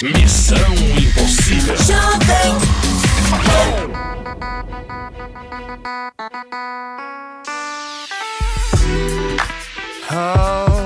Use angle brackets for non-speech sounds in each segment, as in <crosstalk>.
Missão Impossível. Yeah,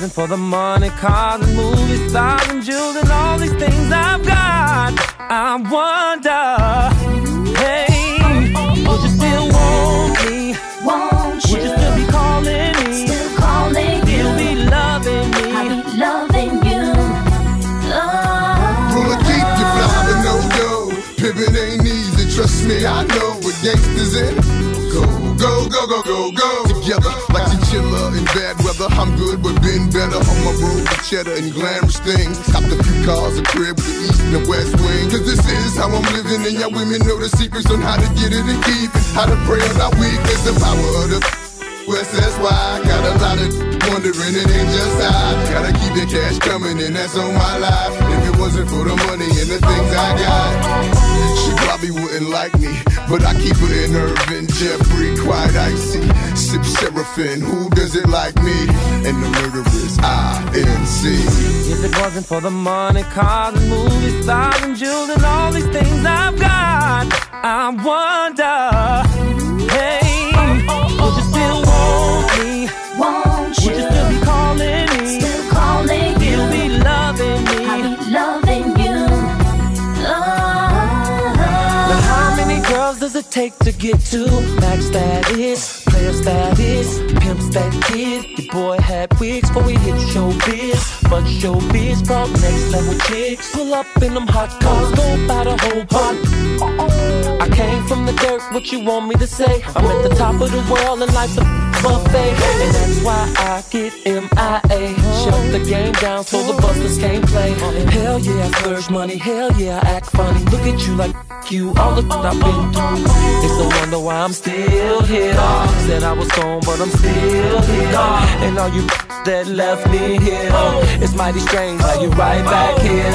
If it wasn't for the money, cars and movie stars and jewels and all these things I've got, I wonder, hey, would you still want me? Won't Would you still be calling me? Still calling Still you. be loving me? I be loving you. Oh. Pull a deep, you fly to no go. Pivot ain't easy, trust me, I know what gangsters in. Go, go, go, go, go, go. Together, good, but been better on my road with cheddar and glamorous things. Copped a few cars, a crib with the east and the west wing. Cause this is how I'm living, and y'all women know the secrets on how to get it and keep it. How to pray on our weakness, the power of the West, that's why I got a lot of wondering, it ain't just I. Gotta keep the cash coming, and that's on my life. If it wasn't for the money and the things I got, she probably wouldn't like me. But I keep her in Irvin, Jeffrey, quite icy. Sip Seraphim, who does it like me? And the murderers, INC. If it wasn't for the money, cars and movie stars and jewels and all these things I've got, I wonder, hey, would you still want me? Won't Would you? you still be calling me? Still calling Still you. be loving me. I me? be loving you. Now Oh. how many oh. girls does it take to get to max status, player status, pimp stat kid? Your boy had wigs before we hit showbiz, but showbiz brought next level chicks. Pull up in them hot cars, go by the whole pot. I came from the dirt, what you want me to say? I'm at the top of the world and life's a buffet, and that's why I get MIA. Shut the game down so the busters can't play. Hell yeah, I splurge money. Hell yeah, I act funny. Look at you like you, all the shit I've been through. It's no wonder why I'm still here. Said I was gone, but I'm still here. And all you that left me here, it's mighty strange how you right back here.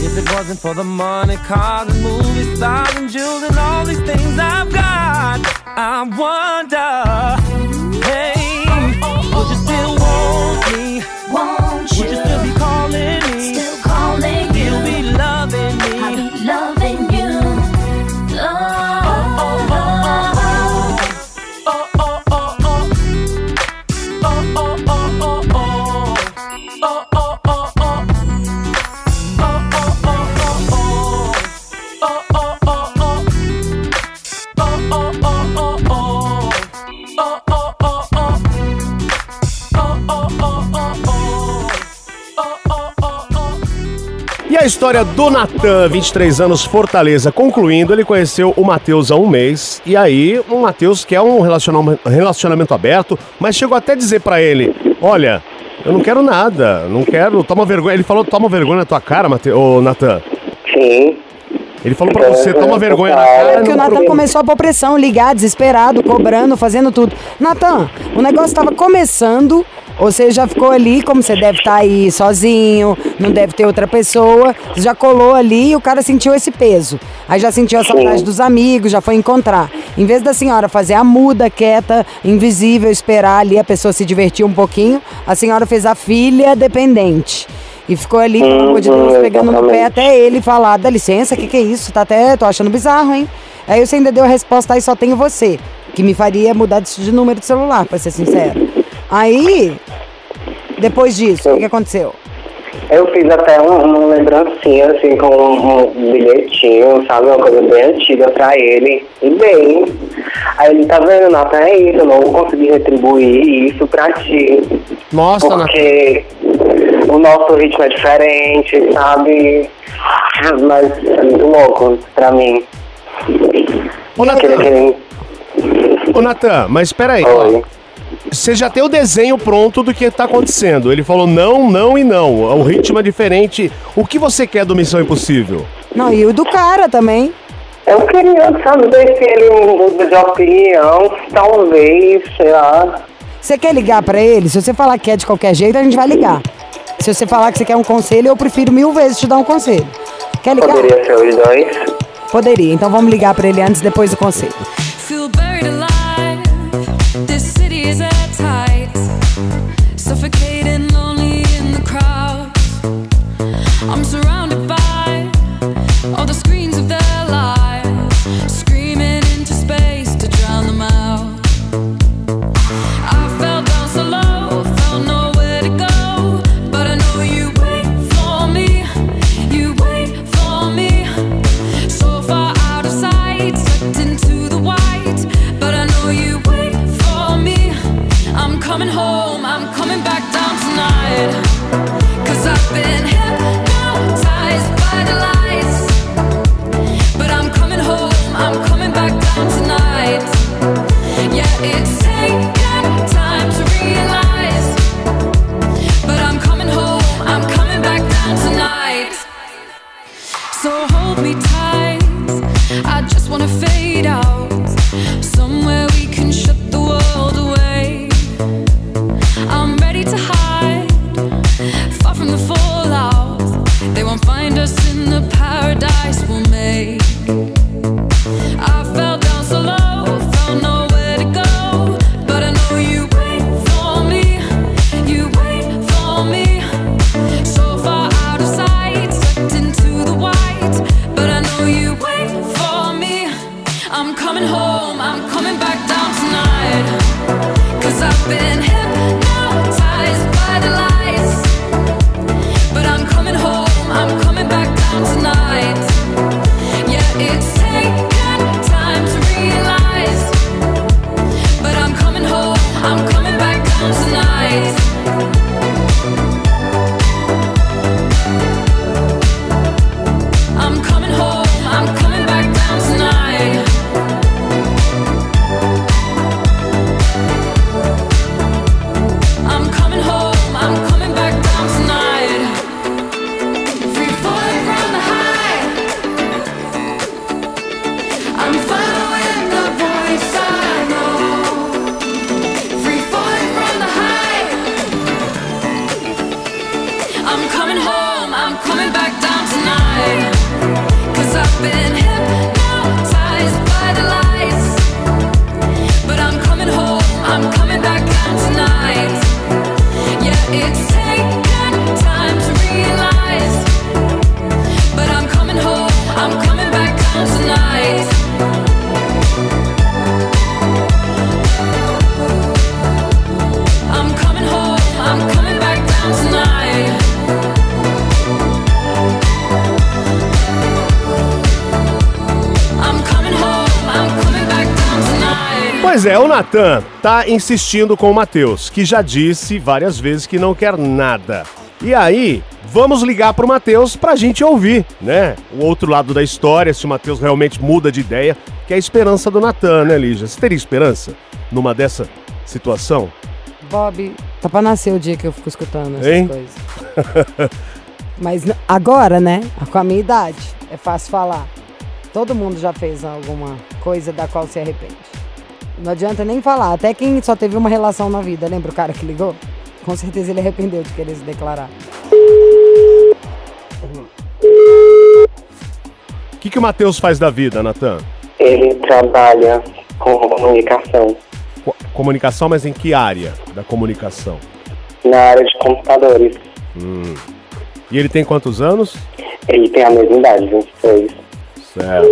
If it wasn't for the money, cars and movie stars and jewels and all these things I've got, I wonder, história do Natan, 23 anos, Fortaleza, concluindo, ele conheceu o Matheus há um mês. E aí, o Matheus quer um relacionamento, relacionamento aberto, mas chegou até a dizer pra ele: Olha, eu não quero nada, não quero, toma vergonha. Ele falou: Toma vergonha na tua cara, Mate... ô Natan. Sim. Ele falou pra você: Toma vergonha na cara. É que o Natan começou a pôr pressão, ligar, desesperado, cobrando, fazendo tudo. Natan, o negócio estava começando, você já ficou ali, como você deve estar aí sozinho, não deve ter outra pessoa, você já colou ali e o cara sentiu esse peso. Aí já sentiu a saudade dos amigos, já foi encontrar. Em vez da senhora fazer a muda, quieta, invisível, esperar ali a pessoa se divertir um pouquinho, a senhora fez a filha dependente. E ficou ali, pelo amor de Deus, Uhum, pegando no pé até ele falar, dá licença, o que, que é isso? Tá até, tô achando bizarro, hein? Aí você ainda deu a resposta, aí só tenho você. Que me faria mudar de de número de celular, pra ser sincero. Aí, depois disso, o que, que aconteceu? Eu fiz até um- uma lembrancinha, assim, com um, um bilhetinho, sabe? Uma coisa bem antiga pra ele. E bem. Aí ele tá vendo, Natan, é isso, eu não vou conseguir retribuir isso pra ti. Nossa, Natan. Porque o nosso ritmo é diferente, sabe? Mas é muito louco pra mim. Ô, Natan, querer. ô, Natan, mas espera aí. Oi. Você já tem o desenho pronto do que tá acontecendo. Ele falou não, não e não. O ritmo é diferente. O que você quer do Missão Impossível? Não, e o do cara também. Eu queria saber se ele muda de opinião, talvez, sei lá. Você quer ligar pra ele? Se você falar que é de qualquer jeito, a gente vai ligar. Se você falar que você quer um conselho, eu prefiro mil vezes te dar um conselho. Quer ligar? Poderia ser os dois? Poderia. Então vamos ligar pra ele antes, depois do conselho. Feel buried alive. Suffocating, Natan tá insistindo com o Matheus, que já disse várias vezes que não quer nada. E aí, vamos ligar pro Matheus pra gente ouvir, né? O outro lado da história, se o Matheus realmente muda de ideia, que é a esperança do Natan, né, Lígia? Você teria esperança numa dessa situação? Bob, tá pra nascer o dia que eu fico escutando essas Hein? coisas. <laughs> Mas agora, né? Com a minha idade, é fácil falar. Todo mundo já fez alguma coisa da qual se arrepende. Não adianta nem falar. Até quem só teve uma relação na vida, lembra o cara que ligou? Com certeza ele arrependeu de querer se declarar. O que, que o Matheus faz da vida, Natan? Ele trabalha com comunicação Co- Comunicação, mas em que área da comunicação? na área de computadores. E ele tem quantos anos? Ele tem a mesma idade, 26. Certo.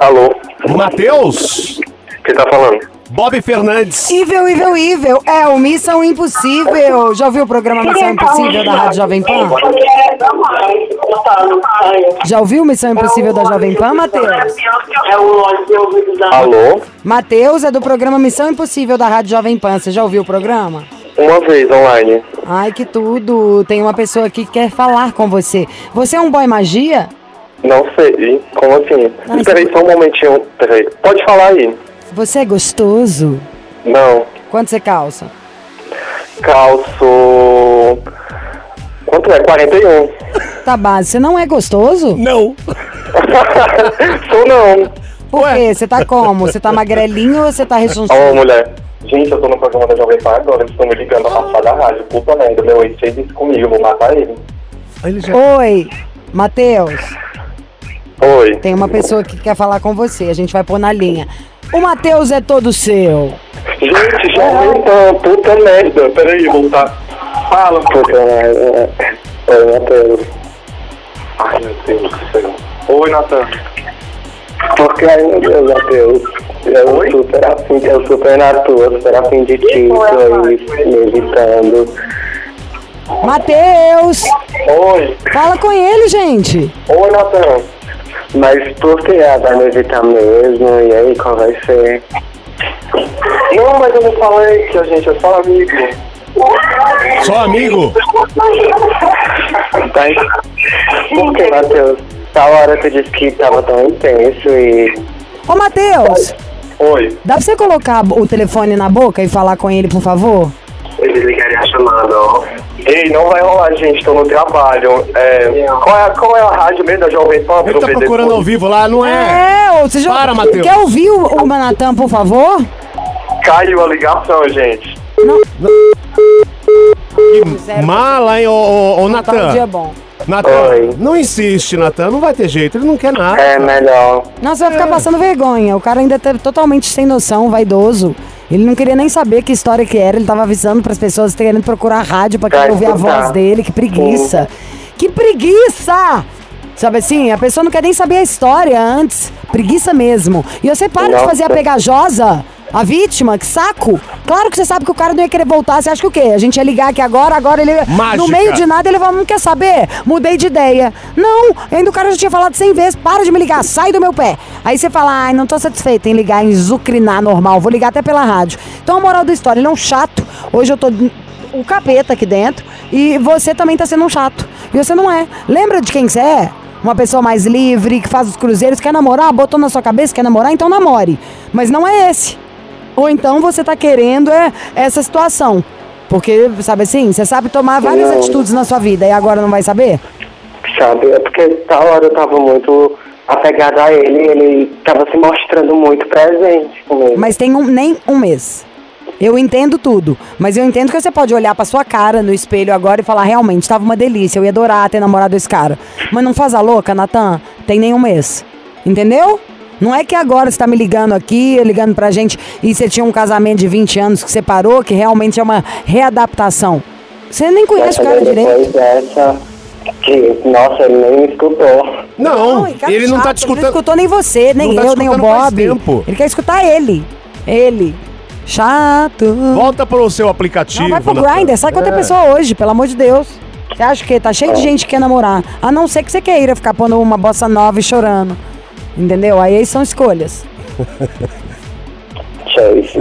Alô? Matheus! Quem tá falando? Bob Fernandes. Evil, Evil, Evil. É o Missão Impossível. Já ouviu o programa Missão Impossível da Rádio Jovem Pan? Já ouviu Missão Impossível da Jovem Pan, Matheus? Alô? Matheus é do programa Missão Impossível da Rádio Jovem Pan. Você já ouviu o programa? Uma vez online. Ai, que tudo. Tem uma pessoa aqui que quer falar com você. Você é um boy magia? Não sei. Como assim? Ah, Espera aí você- só um momentinho. Peraí. Pode falar aí. Você é gostoso? Não. Quanto você calça? Calço. Quanto é? 41. Tá base. Você não é gostoso? Não. <laughs> Sou não. Por Ué. quê? Você tá como? Você tá magrelinho ou você tá rechonchudo? Ô, mulher. Gente, eu tô no programa da Jovem Pan agora. Eles estão me ligando pra passar da rádio. Puta merda. Meu ex fez isso comigo. Eu vou matar ele. Ele já... Oi, Matheus. Oi. Tem uma pessoa que quer falar com você. A gente vai pôr na linha. O Matheus é todo seu. Gente, Jovem Pan. Puta merda. Peraí, voltar. Fala, puta merda. Oi, Matheus. Ai, meu Deus do céu. Oi, Natan. Porque, ai meu Deus, Matheus, eu super afim, eu super na tua, super afim de ti, tô aí me evitando. Matheus! Oi. Fala com ele, gente. Oi, Natan. Mas por que ela vai me evitar mesmo? E aí, qual vai ser? Não, mas eu não falei que a gente é só amigo. Só amigo? Tá, por que, Matheus? Tal hora tu disse que tava tão intenso e... Ô, Matheus, Oi. dá pra você colocar o telefone na boca e falar com ele, por favor? Eu desligaria a chamada, ó. Ei, não vai rolar, gente. Tô no trabalho. É, qual, é, qual é a rádio mesmo da Jovem Pan? Ele eu tá procurando ao vivo lá, não é? É, você já... Para, Matheus. Quer ouvir o, o Manatan, por favor? Caiu a ligação, gente. Que mala, hein, ô, ô, ô Tá um dia Natan? bom. Natan, Oi. não insiste, Natan. Não vai ter jeito, ele não quer nada. É melhor. Nossa, vai ficar passando vergonha. O cara ainda tá totalmente sem noção, vaidoso. Ele não queria nem saber que história que era. Ele tava avisando pras pessoas querendo procurar rádio Pra querer ouvir a escutar. voz dele. Que preguiça. Que preguiça! Sabe assim, a pessoa não quer nem saber a história antes. Preguiça mesmo. E você para de Nossa. fazer a pegajosa. A vítima, que saco! Claro que você sabe que o cara não ia querer voltar. Você acha que o quê? A gente ia ligar aqui agora, agora ele. Mágica. No meio de nada ele falou, não quer saber? Mudei de ideia. Não, ainda o cara já tinha falado 100 vezes, para de me ligar, sai do meu pé. Aí você fala, ai, não tô satisfeito em ligar, em zucrinar normal, vou ligar até pela rádio. Então a moral da história, ele é um chato. Hoje eu tô o capeta aqui dentro e você também tá sendo um chato. E você não é. Lembra de quem você é? Uma pessoa mais livre, que faz os cruzeiros, quer namorar, botou na sua cabeça, quer namorar, então namore. Mas não é esse. Ou então você tá querendo é, essa situação. Porque, sabe assim, você sabe tomar várias Não. atitudes na sua vida e agora não vai saber? Sabe, é porque tal hora eu tava muito apegada a ele, ele tava se mostrando muito presente comigo. Mas tem um, nem um mês. Eu entendo tudo, mas eu entendo que você pode olhar pra sua cara no espelho agora e falar, realmente, tava uma delícia, eu ia adorar ter namorado esse cara. Mas não faz a louca, Natan, tem nem um mês. Entendeu? Não é que agora você tá me ligando aqui, ligando pra gente, e você tinha um casamento de 20 anos que separou, que realmente é uma readaptação. Você nem conhece o cara direito. Dessa, que, nossa, ele nem me escutou. Não, e cara ele não tá chato, te Ele não escutando. escutou nem você, nem Não tá eu, nem o escutando Bob. Ele quer escutar ele. Ele. Chato. Volta pro seu aplicativo. Não, vai pro. Grindr, sai com outra É. pessoa hoje, pelo amor de Deus. Você acha que tá cheio de gente que quer namorar. A não ser que você queira ficar pondo uma bossa nova e chorando. Entendeu? Aí, aí são escolhas. <laughs> Choices?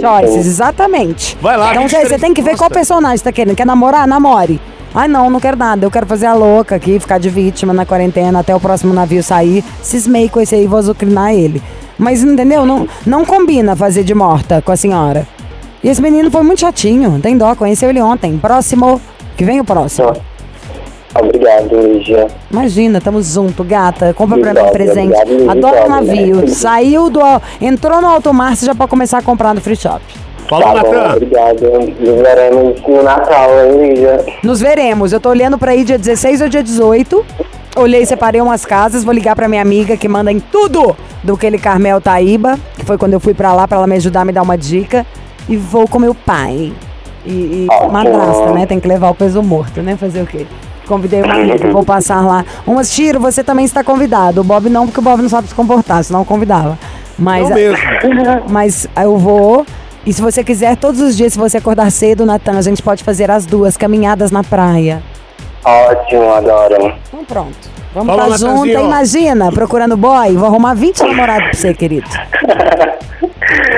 Choices, exatamente. Vai lá, Então você, 23 você tem que ver qual personagem tá querendo. Quer namorar? Namore. Ai não, não quero nada. Eu quero fazer a louca aqui, ficar de vítima na quarentena até o próximo navio sair. Cismei com esse aí, vou azucrinar ele. Mas entendeu? Não, não combina fazer de morta com a senhora. E esse menino foi muito chatinho. Tem dó, conheceu ele ontem. Próximo. Que vem o próximo. Obrigado, Lígia. Imagina, tamo junto, gata. Compra pra mim um Obrigado, presente. obrigado, Adoro obrigado, navio. né? <laughs> Saiu do. Entrou no alto mar, você já pode começar a comprar no free shop. Falou, Tá Natan. obrigado. Nos veremos no Natal, hein, Lígia? Nos veremos. Eu tô olhando pra ir dia 16 ou dia 18. Olhei, separei umas casas. Vou ligar pra minha amiga que manda em tudo do que ele Carmel Taíba, que foi quando eu fui pra lá pra ela me ajudar, me dar uma dica. E vou com meu pai. E, e Ah, madrasta, né? Tem que levar o peso morto, né? Fazer o quê? Convidei uma amiga, vou passar lá. Umas tiro, você também está convidado. O Bob não, porque o Bob não sabe se comportar, senão eu convidava. Mas, <laughs> mas eu vou. E se você quiser, todos os dias, se você acordar cedo, Natan, a gente pode fazer as duas caminhadas na praia. Ótimo, adoro. Então pronto. Vamos Falou, junto, hein? Imagina, procurando boy. Vou arrumar 20 namorados pra você, querido.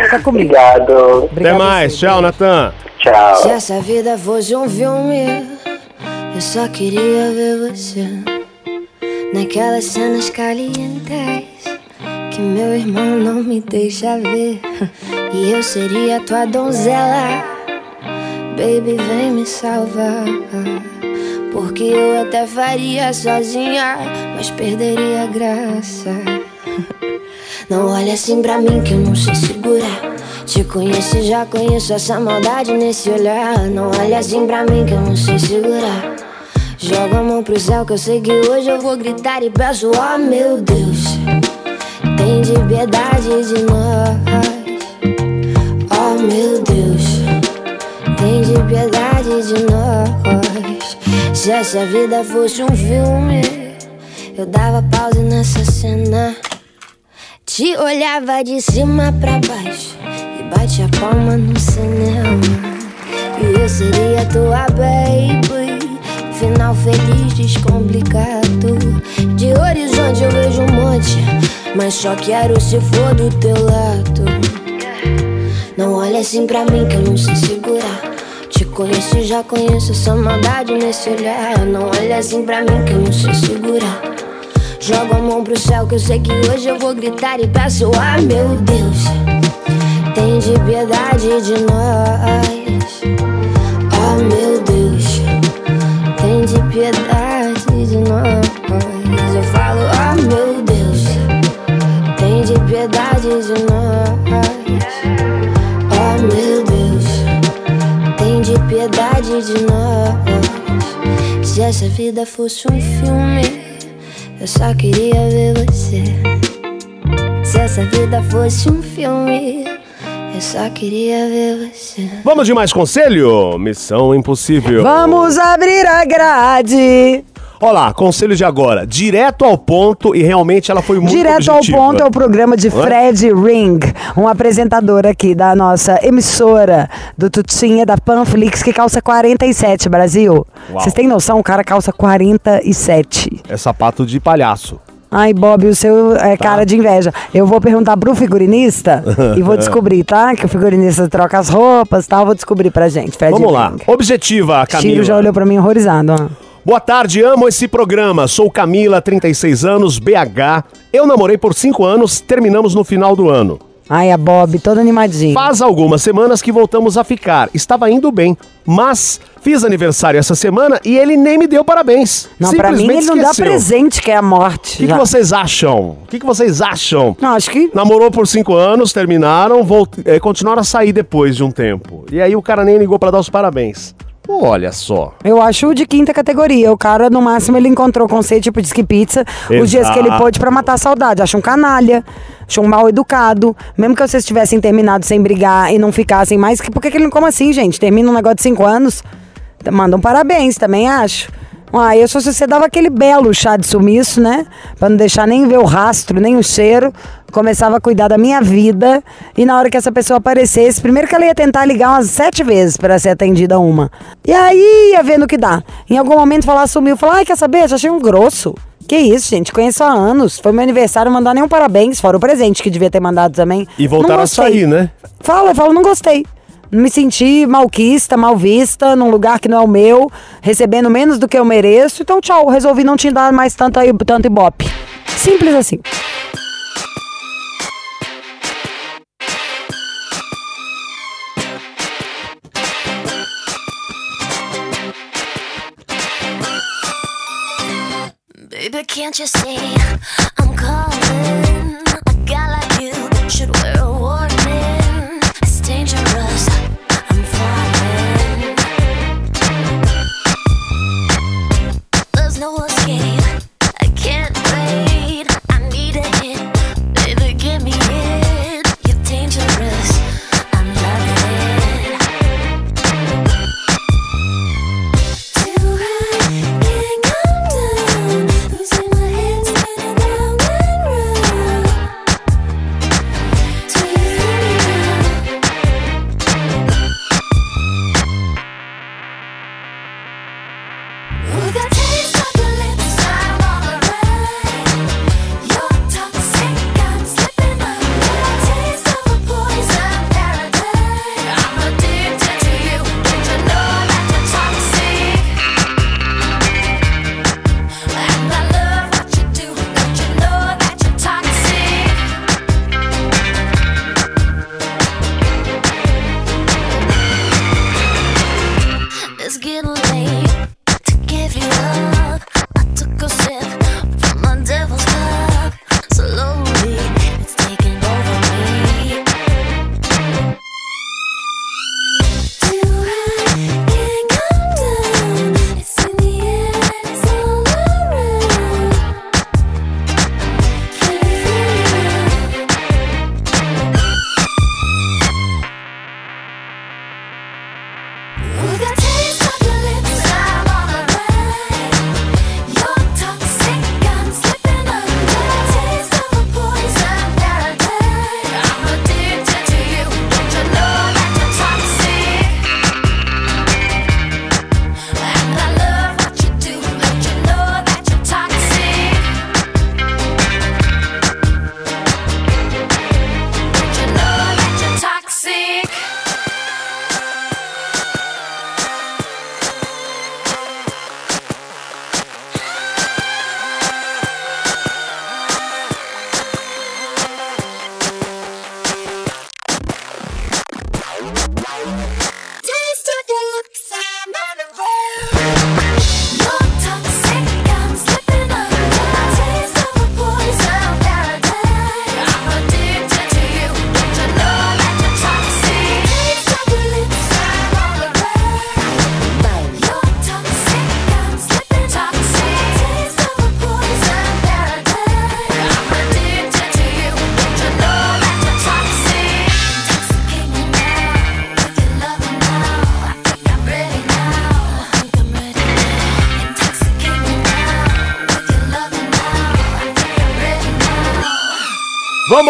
Fica comigo. Obrigado. Até Obrigado mais. você. Tchau, Natan. Tchau. Se essa vida fosse um filme, eu só queria ver você naquelas cenas calientes que meu irmão não me deixa ver. <laughs> E eu seria tua donzela, baby, vem me salvar. Porque eu até faria sozinha, mas perderia a graça. <laughs> Não olha assim pra mim que eu não sei segurar. Te conheço e já conheço essa maldade nesse olhar. Não olha assim pra mim que eu não sei segurar. Joga a mão pro céu que eu sei que hoje eu vou gritar e peço, oh meu Deus. Tem de piedade de nós. Oh meu Deus. Tem de piedade de nós. Se essa vida fosse um filme, eu dava pausa nessa cena. Te olhava de cima pra baixo e bate a palma no cinema. E eu seria tua baby. Final feliz, descomplicado. De horizonte eu vejo um monte, mas só quero se for do teu lado. Não olha assim pra mim que eu não sei segurar. Te conheço já conheço essa maldade nesse olhar. Não olha assim pra mim que eu não sei segurar. Jogo a mão pro céu que eu sei que hoje eu vou gritar e peço, ah meu Deus. Tem de piedade de nós. Oh meu Deus. Tem de piedade de nós. Eu falo, oh meu Deus. Tem de piedade de nós. Oh meu Deus. Tem de piedade de nós. Se essa vida fosse um filme, eu só queria ver você. Se essa vida fosse um filme, eu só queria ver você. Vamos de mais conselho? Missão impossível. Vamos abrir a grade. Olá, conselho de agora. Direto ao ponto e realmente ela foi muito Direto ao objetiva. ponto é o programa de? Fred Ring, um apresentador aqui da nossa emissora do Tutinha da Panflix que calça 47, Brasil. Vocês têm noção? O cara calça 47. É sapato de palhaço. Ai, Bob, o seu é Tá. cara de inveja. Eu vou perguntar pro figurinista <laughs> e vou descobrir, tá? Que o figurinista troca as roupas e tal. Vou descobrir pra gente. Fred Vamos lá. Ring. Objetiva, Camila. Chiro já olhou pra mim horrorizado. ó. Boa tarde, amo esse programa. Sou Camila, 36 anos, BH. Eu namorei por 5 anos, terminamos no final do ano. Ai, a Bob, todo animadinho. Faz algumas semanas que voltamos a ficar. Estava indo bem, mas fiz aniversário essa semana e ele nem me deu parabéns. Não, pra mim ele não dá esqueceu. presente, que é a morte. O que, que vocês acham? O que, que vocês acham? Não, acho que. Namorou por cinco anos, terminaram, volt... eh, continuaram a sair depois de um tempo. E aí o cara nem ligou pra dar os parabéns. Olha só. Eu acho de quinta categoria. O cara, no máximo, ele encontrou com você, tipo, disque pizza, os dias que ele Exato. pôde pra matar a saudade. Acho um canalha, acho um mal educado. Mesmo que vocês tivessem terminado sem brigar e não ficassem mais. Por que, que ele não. Como assim, gente? Termina um negócio de cinco anos. Manda um parabéns, também acho. Ah, eu só se você dava aquele belo chá de sumiço, né? Pra não deixar nem ver o rastro, nem o cheiro. Começava a cuidar da minha vida. E na hora que essa pessoa aparecesse, primeiro que ela ia tentar ligar umas sete vezes pra ser atendida uma. E aí ia vendo o que dá. Em algum momento falar sumiu, falar, ai, quer saber? Já achei um grosso. Que isso, gente? Conheço há anos. Foi meu aniversário, não mandar nenhum parabéns, fora o presente que devia ter mandado também. E voltaram a sair, né? Fala, eu falo, não gostei. Me senti malquista, mal vista, num lugar que não é o meu, recebendo menos do que eu mereço. Então, tchau, resolvi não te dar mais tanto, tanto ibope. Simples assim. Can't you see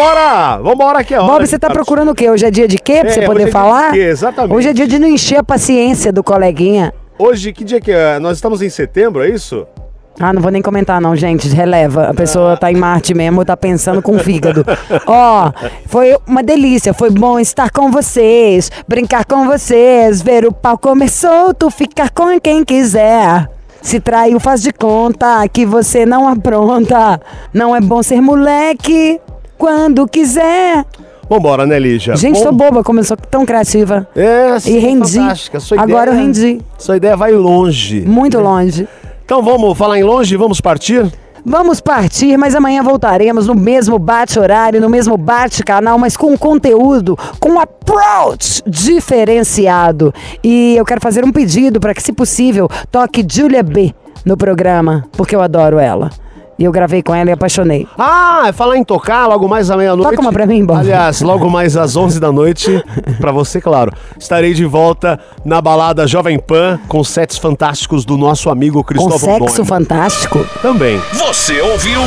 Vambora! Vambora que é hora. Bob, você tá partir. procurando o quê? Hoje é dia de quê? Pra É, você é poder de falar? quê? Exatamente. Hoje é dia de não encher a paciência do coleguinha. Hoje, que dia que é? Nós estamos em setembro, é isso? Ah, não vou nem comentar não, gente. Releva. A pessoa tá em Marte mesmo, tá pensando com o fígado. <laughs> Ó, foi uma delícia. Foi bom estar com vocês, brincar com vocês, ver o pau comer solto, ficar com quem quiser. Se traiu, faz de conta que você não apronta. Não é bom ser moleque quando quiser. Vambora, né, Lígia? Gente, Bom- tô boba, como eu sou tão criativa. É, sim, E rendi. fantástica. Sua Agora eu ideia- rendi. Sua ideia vai longe. Muito longe. Então vamos falar em longe, vamos partir? Vamos partir, mas amanhã voltaremos no mesmo bate-horário, no mesmo bate-canal, mas com conteúdo, com approach diferenciado. E eu quero fazer um pedido para que, se possível, toque Julia B no programa, porque eu adoro ela. E eu gravei com ela e apaixonei. Ah, é falar em tocar logo mais à meia-noite. Toca uma pra mim, Bob. Aliás, logo mais às 11 da noite, pra você, claro. Estarei de volta na balada Jovem Pan com sets fantásticos do nosso amigo Com Cristóvão sexo Doime. fantástico. Também. Você ouviu?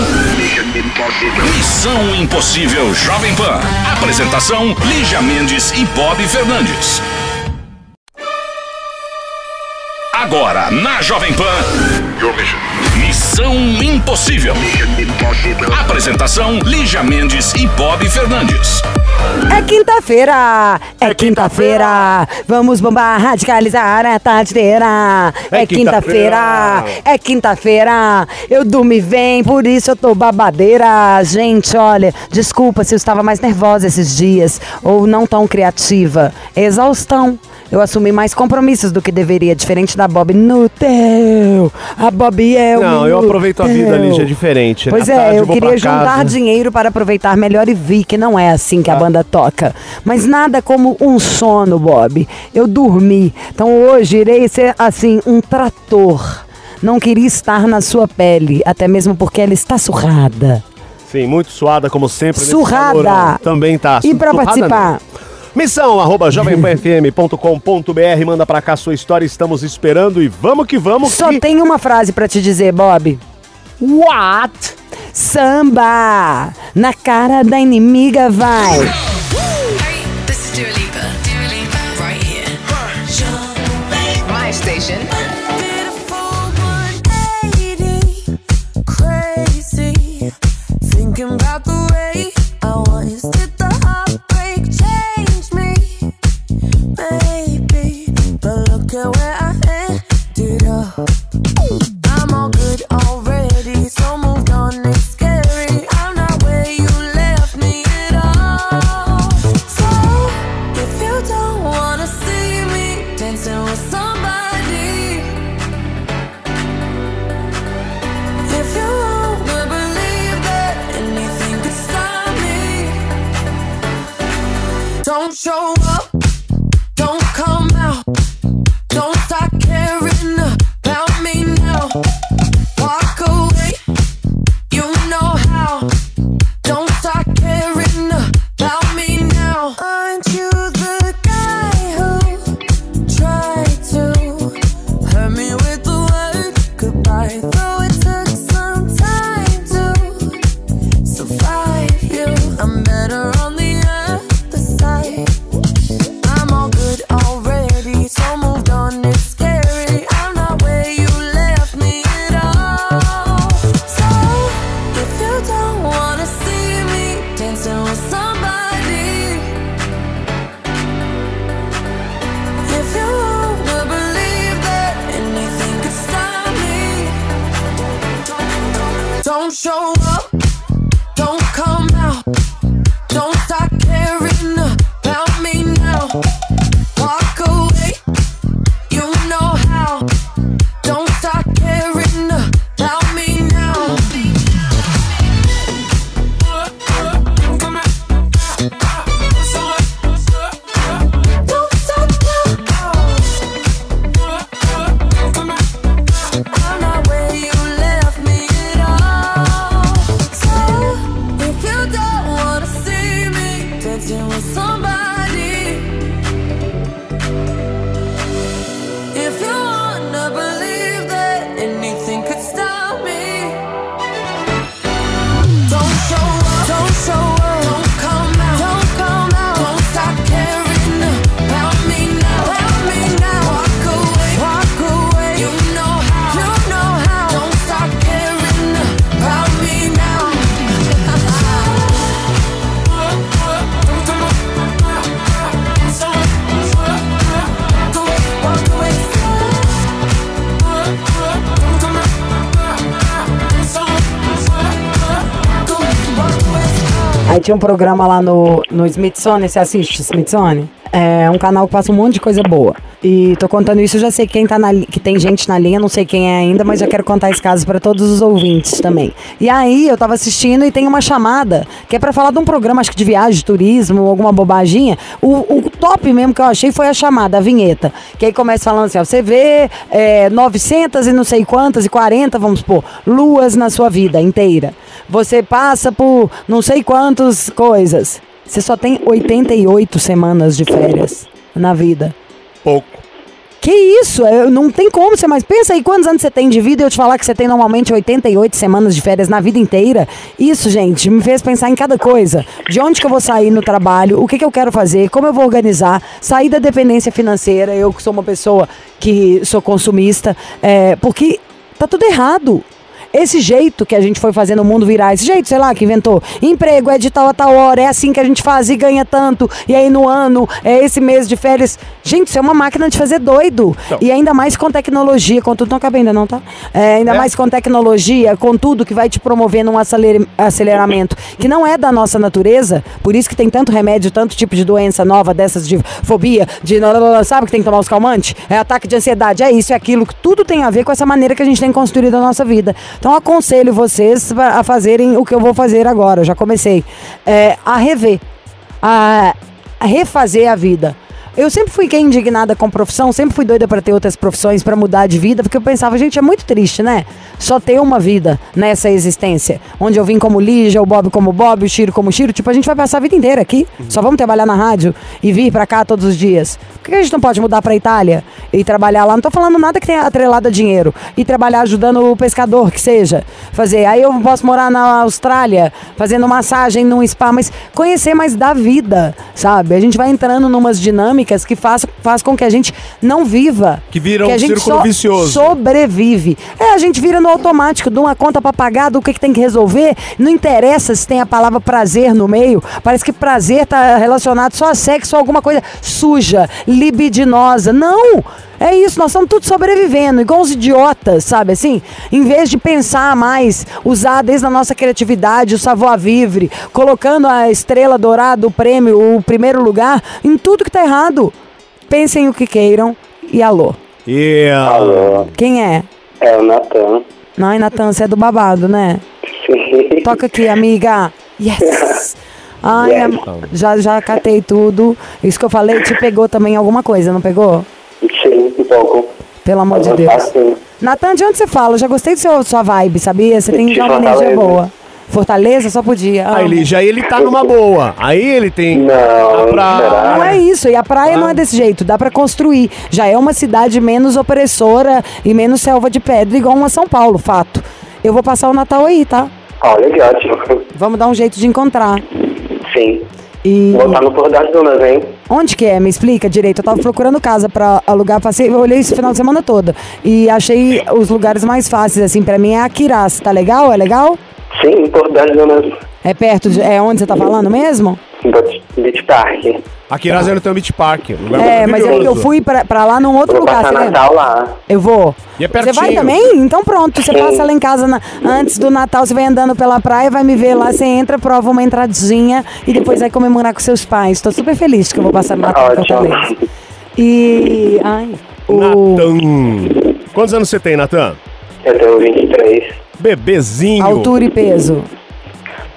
Missão Impossível Jovem Pan. Apresentação: Lígia Mendes e Bob Fernandes. Agora, na Jovem Pan. Missão Impossível. Apresentação: Lígia Mendes e Bob Fernandes. É quinta-feira, é quinta-feira, vamos bombar, radicalizar a tarde inteira. É É quinta-feira, quinta-feira. é quinta-feira, eu dormi bem, por isso eu tô babadeira. Gente, olha, desculpa se eu estava mais nervosa esses dias, ou não tão criativa. Exaustão. Eu assumi mais compromissos do que deveria, diferente da Bob Nutel. A Bob é o Não, eu aproveito a vida. Lígia, é diferente. Pois tarde é, eu vou queria juntar dinheiro para aproveitar melhor e vi que não é assim que a banda toca. Mas nada como um sono, Bob. Eu dormi. Então hoje irei ser assim, um trator. Não queria estar na sua pele, até mesmo porque ela está surrada. Sim, muito suada, como sempre. Surrada. Também tá. E para participar? não. Missão, arroba jovempanfm.com.br. Manda pra cá sua história, estamos esperando e vamos que vamos. Só que... tem uma frase para te dizer, Bob. What? Samba! Na cara da inimiga vai! did I? Tinha um programa lá no, no Smithsonian, você assiste Smithsonian? É um canal que passa um monte de coisa boa. E tô contando isso, já sei quem tá na que tem gente na linha, não sei quem é ainda, mas já quero contar esse caso pra todos os ouvintes também. E aí eu tava assistindo e tem uma chamada que é pra falar de um programa, acho que de viagem, de turismo, alguma bobaginha. O, o top mesmo que eu achei foi a chamada, a vinheta. Que aí começa falando assim, ó, você vê é, 900 e não sei quantas e 40, vamos supor, luas na sua vida inteira. Você passa por não sei quantas coisas. Você só tem 88 semanas de férias na vida. Pouco. Que isso? É, Não tem como você mais. Pensa aí quantos anos você tem de vida e eu te falar que você tem normalmente 88 semanas de férias na vida inteira. Isso, gente, me fez pensar em cada coisa. De onde que eu vou sair no trabalho, o que, que eu quero fazer, como eu vou organizar, sair da dependência financeira. Eu que sou uma pessoa que sou consumista, é, porque tá tudo errado. Esse jeito que a gente foi fazendo o mundo virar, esse jeito, sei lá, que inventou emprego, é de tal a tal hora, é assim que a gente faz e ganha tanto, e aí no ano, é esse mês de férias. Gente, isso é uma máquina de fazer doido. E ainda mais com tecnologia, com tudo, não acabei ainda não, tá? É, ainda mais com tecnologia, com tudo que vai te num aceler- aceleramento, que não é da nossa natureza, por isso que tem tanto remédio, tanto tipo de doença nova dessas de fobia, de sabe que tem que tomar os calmantes? É ataque de ansiedade, é isso, é aquilo, que tudo tem a ver com essa maneira que a gente tem construído a nossa vida. Então aconselho vocês a fazerem o que eu vou fazer agora, já comecei, é, a rever, a refazer a vida. Eu sempre fui quem indignada com profissão, sempre fui doida para ter outras profissões, para mudar de vida, porque eu pensava, gente, é muito triste, né? Só ter uma vida nessa existência. Onde eu vim como Lígia, o Bob como Bob, o Chiro como Chiro. Tipo, a gente vai passar a vida inteira aqui. Só vamos trabalhar na rádio e vir para cá todos os dias. Por que a gente não pode mudar para Itália e trabalhar lá? Não tô falando nada que tenha atrelado a dinheiro. E trabalhar ajudando o pescador, que seja. Fazer. Aí eu posso morar na Austrália, fazendo massagem num spa, mas conhecer mais da vida, sabe? A gente vai entrando numas dinâmicas que faz, faz com que a gente não viva. Que vira que um a gente círculo só vicioso. sobrevive. É, a gente vira no automático, de uma conta pra pagar, do que, que tem que resolver. Não interessa se tem a palavra prazer no meio. Parece que prazer tá relacionado só a sexo ou alguma coisa suja, libidinosa. Não! É isso, nós estamos tudo sobrevivendo, igual uns idiotas, sabe assim? Em vez de pensar mais, usar desde a nossa criatividade, o savoir-vivre, colocando a estrela dourada, o prêmio, o primeiro lugar, em tudo que tá errado. Pensem o que queiram e alô. E Alô, Quem é? é o Natan. Ai, Natan, você é do babado, né? Sim. Toca aqui, amiga. Yes! <laughs> Ai, Yes. am- já, já catei tudo. Isso que eu falei te pegou também alguma coisa, não pegou? Sim, um pouco. Pelo amor de Deus. Assim, Natan, de onde você fala? Eu já gostei da sua, sua vibe, sabia? Você tem já uma energia boa. Fortaleza, só podia. Aí, Amo. Aí ele tá numa boa. Aí ele tem. Não, a pra-? Não é isso, e a praia Ah. não é desse jeito, dá pra construir. Já é uma cidade menos opressora e menos selva de pedra, igual uma São Paulo, fato. Eu vou passar o Natal aí, tá? Olha que ótimo. Vamos dar um jeito de encontrar. Sim. E Vou estar no Porto das Dunas, hein? onde que é? Me explica direito. Eu tava procurando casa pra alugar, passei, eu olhei esse final de semana toda e achei os lugares mais fáceis assim pra mim é Aquiraz, tá legal? É legal? Sim, Porto das Dunas. É perto de, é onde você tá falando mesmo? Beach Park. Aqui na Zero tem um beach park. um lugar É, mas é que eu maravilhoso. fui pra, pra lá num outro Vou lugar, passar você lembra? Natal lá. Eu vou. E é Você vai pertinho. também? Então pronto, você Sim. passa lá em casa na- antes do Natal, você vai andando pela praia, vai me ver lá, você entra, prova uma entradinha e depois vai comemorar com seus pais. Tô super feliz que eu vou passar o Natal em Ótimo. Fortaleza. E. Ai. O, Natan. Quantos anos você tem, Natan? Eu tenho 23. Bebezinho. altura e peso.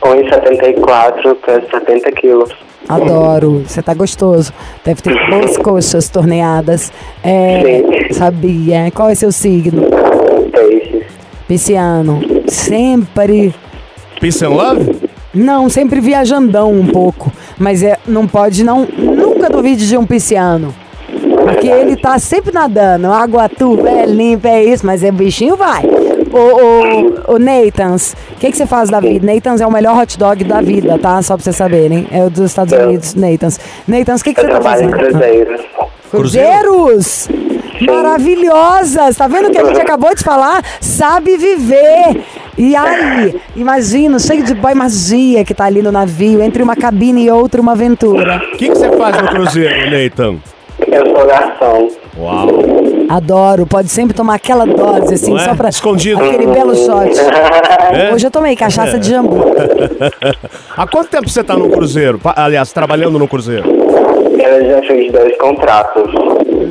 1,74 para 70 quilos. Adoro. Você tá gostoso. Deve ter boas coxas torneadas. É, sabia. Qual é seu signo? Peixes. Pisciano. Sempre. Peace and love? Não, sempre viajandão um pouco. Mas é, não pode, não. Nunca duvide de um pisciano. Porque ele tá sempre nadando. Água turva, é limpa, é isso, mas é bichinho vai. O, o, o Nathans, o que, que você faz da vida? Nathans é o melhor hot dog da vida, tá? Só pra vocês saberem. É o dos Estados É. Unidos, Nathans. Nathans, o que, que você tá fazendo? cruzeiros. Cruzeiros! Maravilhosas! Tá vendo o que a gente acabou de falar? Sabe viver! E aí, imagina, cheio de boy magia que tá ali no navio, entre uma cabine e outra, uma aventura. O que, que você faz no cruzeiro, Nathan? Eu sou garçom. Uau. Adoro, pode sempre tomar aquela dose, assim, é? só pra. Escondido. Aquele belo shot. É? Hoje eu tomei cachaça de jambu. <laughs> Há quanto tempo você tá no cruzeiro? Aliás, trabalhando no cruzeiro? Eu já fiz dois contratos.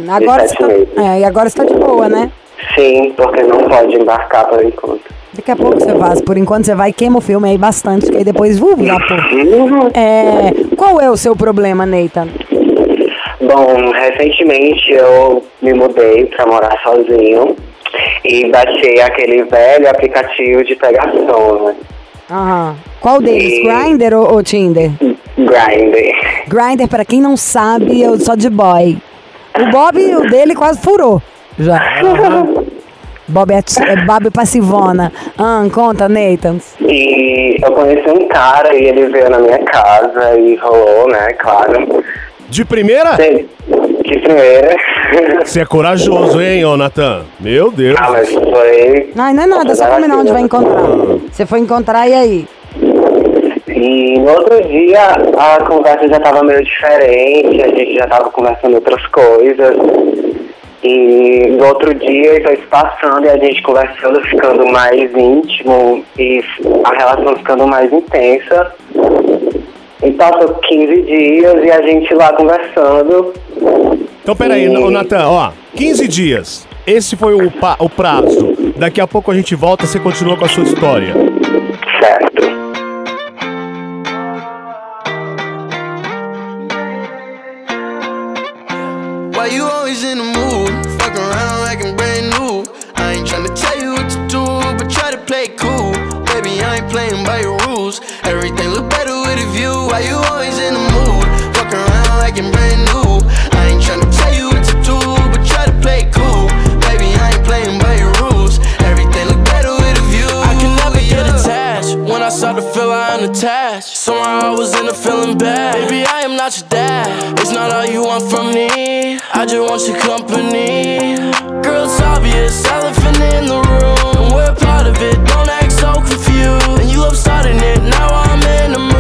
Agora de você sete tá, meses. é, e agora você tá de boa, né? Sim, porque não pode embarcar por enquanto. Daqui a pouco você vaza. Por enquanto você vai e queima o filme aí bastante, que aí depois uh, já pô. É, qual é o seu problema, Neita? Bom, recentemente eu me mudei pra morar sozinho e baixei aquele velho aplicativo de pegação, né? Aham. Qual deles? E- Grindr ou, ou Tinder? Grindr. Grindr, pra quem não sabe, eu sou de boy. O Bob, o dele quase furou. Já. <laughs> Bob é, é Bob passivona. Ah, conta, Nathan. E eu conheci um cara e ele veio na minha casa e rolou, né, claro. De primeira? Sim, de primeira. Você é corajoso, hein, ô Natan? Meu Deus. Ah, mas foi... Não, não é nada, só combinar onde vai encontrar. Você foi encontrar e aí? E no outro dia a conversa já tava meio diferente, a gente já tava conversando outras coisas. E no outro dia foi se passando e a gente conversando, ficando mais íntimo e a relação ficando mais intensa. E passou 15 dias e a gente lá conversando. Então, peraí, ô Natan, ó, 15 dias. Esse foi o, o prazo. Daqui a pouco a gente volta, você continua com a sua história. I'm brand new. I ain't tryna tell you what to do, but try to play it cool. Baby, I ain't playing by your rules. Everything look better with a view. I can never get attached. When I start to feel I'm unattached. Somehow I was in a feeling bad. Baby, I am not your dad. It's not all you want from me. I just want your company. Girl, it's obvious, elephant in the room. And we're part of it. Don't act so confused. And you love starting it. Now I'm in the mood.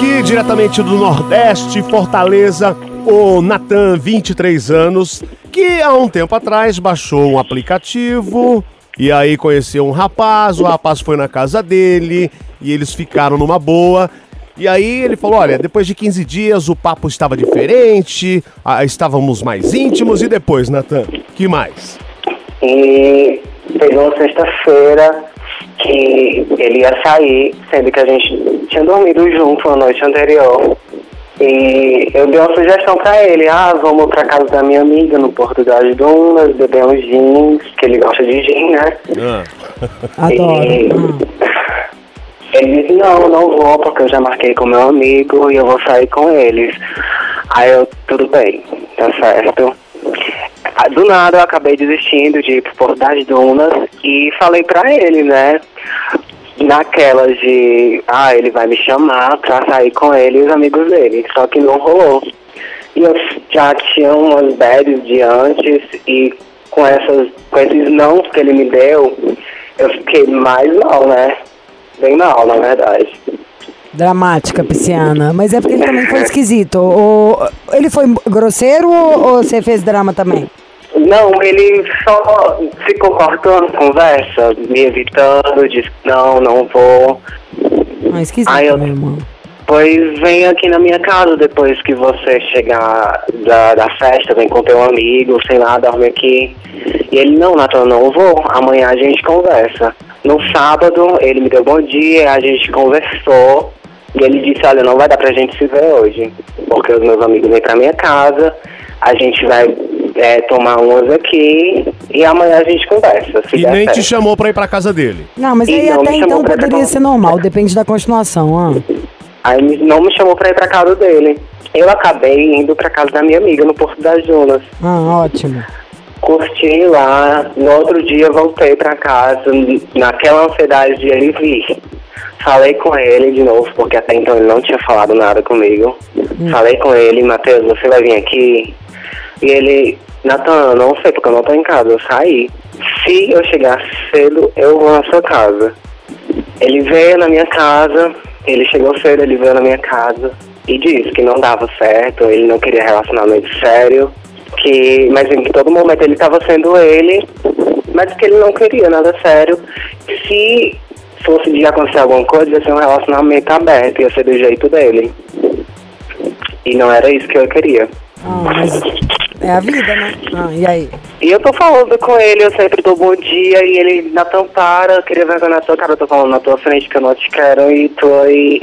Aqui, diretamente do Nordeste, Fortaleza, o Natan, 23 anos, que há um tempo atrás baixou um aplicativo e aí conheceu um rapaz, o rapaz foi na casa dele e eles ficaram numa boa. E aí ele falou, olha, depois de 15 dias o papo estava diferente, estávamos mais íntimos e depois, Natan, que mais? E pegou uma sexta-feira que ele ia sair, sendo que a gente tinha dormido junto a noite anterior. E eu dei uma sugestão pra ele, ah, vamos pra casa da minha amiga no Porto das Dunas, beber uns jeans, que ele gosta de gin, né? <laughs> Adoro. E ele disse, não, não vou, porque eu já marquei com meu amigo e eu vou sair com eles. Aí eu, tudo bem, tá certo. Ah, Do nada eu acabei desistindo de ir Porto das Dunas e falei pra ele, né? Naquelas de, ah, ele vai me chamar pra sair com ele e os amigos dele. Só que não rolou. E eu já tinha umas bads de antes e com, essas, com esses não que ele me deu, eu fiquei mais mal, né? Bem mal, na verdade. Dramática, pisciana. Mas é porque ele também foi esquisito. O, ele foi grosseiro ou, ou você fez drama também? Não, ele só ficou cortando conversa, me evitando, disse não, não vou. Ah, esquisito, Aí eu- meu irmão. Pois vem aqui na minha casa depois que você chegar da, da festa, vem com teu amigo, sei lá, dorme aqui. E ele, não, Natan, não vou, amanhã a gente conversa. No sábado, ele me deu bom dia, a gente conversou. E ele disse, olha, não vai dar pra gente se ver hoje, porque os meus amigos vêm pra minha casa, a gente vai é, tomar umas aqui e amanhã a gente conversa. Se E der nem te certo. chamou pra ir pra casa dele. Não, mas aí E não até então pra poderia ser normal, depende da continuação, ah. Aí não me chamou pra ir pra casa dele. Eu acabei indo pra casa da minha amiga no Porto das Dunas. Ah, ótimo. Curti lá, no outro dia voltei pra casa, naquela ansiedade de ele vir. Falei com ele de novo, porque até então ele não tinha falado nada comigo. Falei com ele, Matheus, você vai vir aqui? E ele, Natan, não sei porque eu não tô em casa, eu saí. Se eu chegar cedo, eu vou na sua casa. Ele veio na minha casa, ele chegou cedo, ele veio na minha casa e disse que não dava certo, ele não queria relacionamento sério, que, mas em todo momento ele estava sendo ele, mas que ele não queria nada sério. Se fosse de acontecer alguma coisa, ia ser um relacionamento aberto, ia ser do jeito dele. E não era isso que eu queria. Ah, mas é a vida, né? Ah, e aí? E eu tô falando com ele, eu sempre dou bom dia, e ele, Natan, para, eu queria vergonha na tua cara, eu tô falando na tua frente que eu não te quero, e tô aí.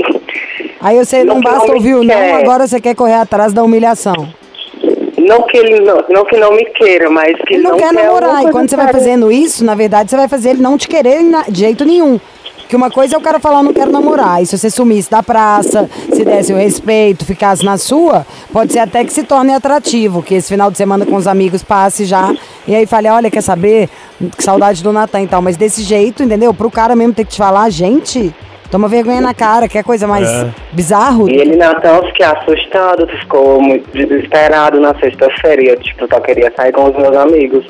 Aí você não, Não basta não ouvir o não, quer. agora você quer correr atrás da humilhação. Não que ele não, não que não me queira, mas que Ele não, quer alguma namorar. E quando você vai fazendo isso, na verdade, você vai fazer ele não te querer na- de jeito nenhum. Que uma coisa é o cara falar, não quero namorar. E se você sumisse da praça, se desse o respeito, ficasse na sua, pode ser até que se torne atrativo. Que esse final de semana com os amigos passe já. E aí fale, olha, quer saber? Que saudade do Natan e tal. Mas desse jeito, entendeu? Pro cara mesmo ter que te falar, gente, toma vergonha na cara, quer coisa mais É. bizarro? E ele, Natan, fiquei assustado, ficou muito desesperado na sexta-feira. Eu, tipo, só queria sair com os meus amigos.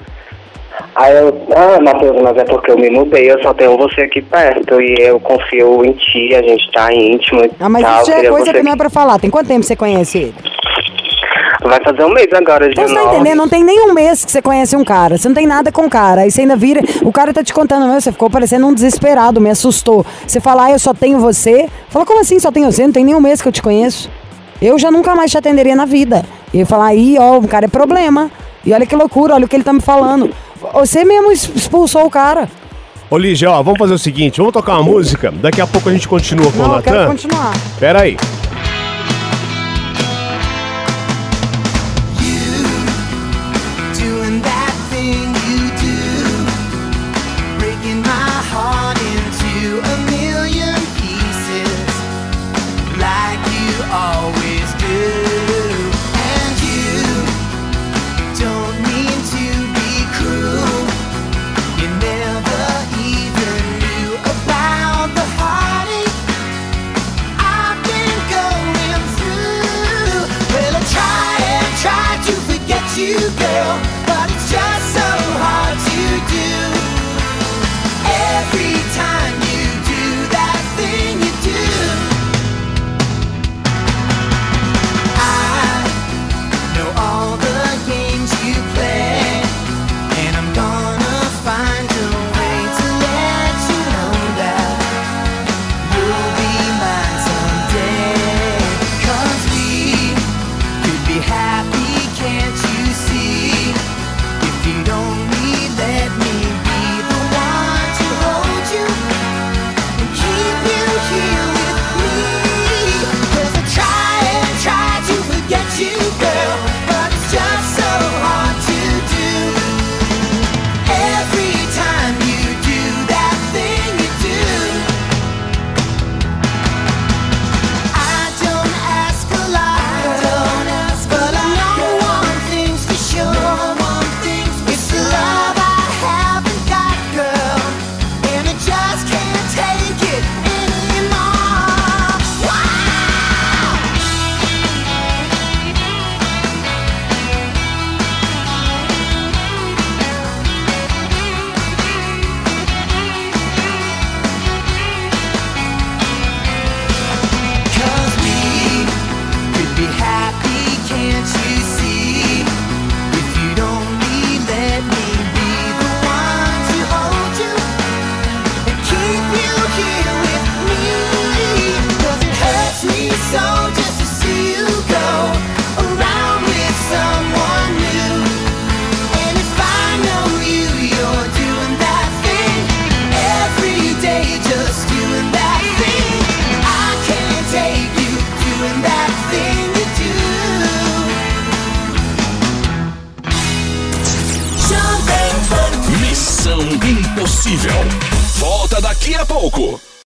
Aí eu, ah, Matheus, mas é porque eu me mudei, eu só tenho você aqui perto e eu confio em ti, a gente tá íntimo e Ah, mas tal, isso já é queria coisa você que não é pra falar. Tem quanto tempo você conhece ele? Vai fazer um mês agora de Então você tá entendendo? Não tem nenhum mês que você conhece um cara. Você não tem nada com o cara. Aí você ainda vira. O cara tá te contando, meu, você ficou parecendo um desesperado, me assustou. Você fala, ah, eu só tenho você. Fala, como assim só tenho você? Não tem nenhum mês que eu te conheço. Eu já nunca mais te atenderia na vida. E eu falar, aí, ó, o cara é problema. E olha que loucura, olha o que ele tá me falando. Você mesmo es- expulsou o cara. Ô, Lígia, ó, vamos fazer o seguinte, vamos tocar uma música, daqui a pouco a gente continua com Não, o eu quero Natan. continuar. Pera aí.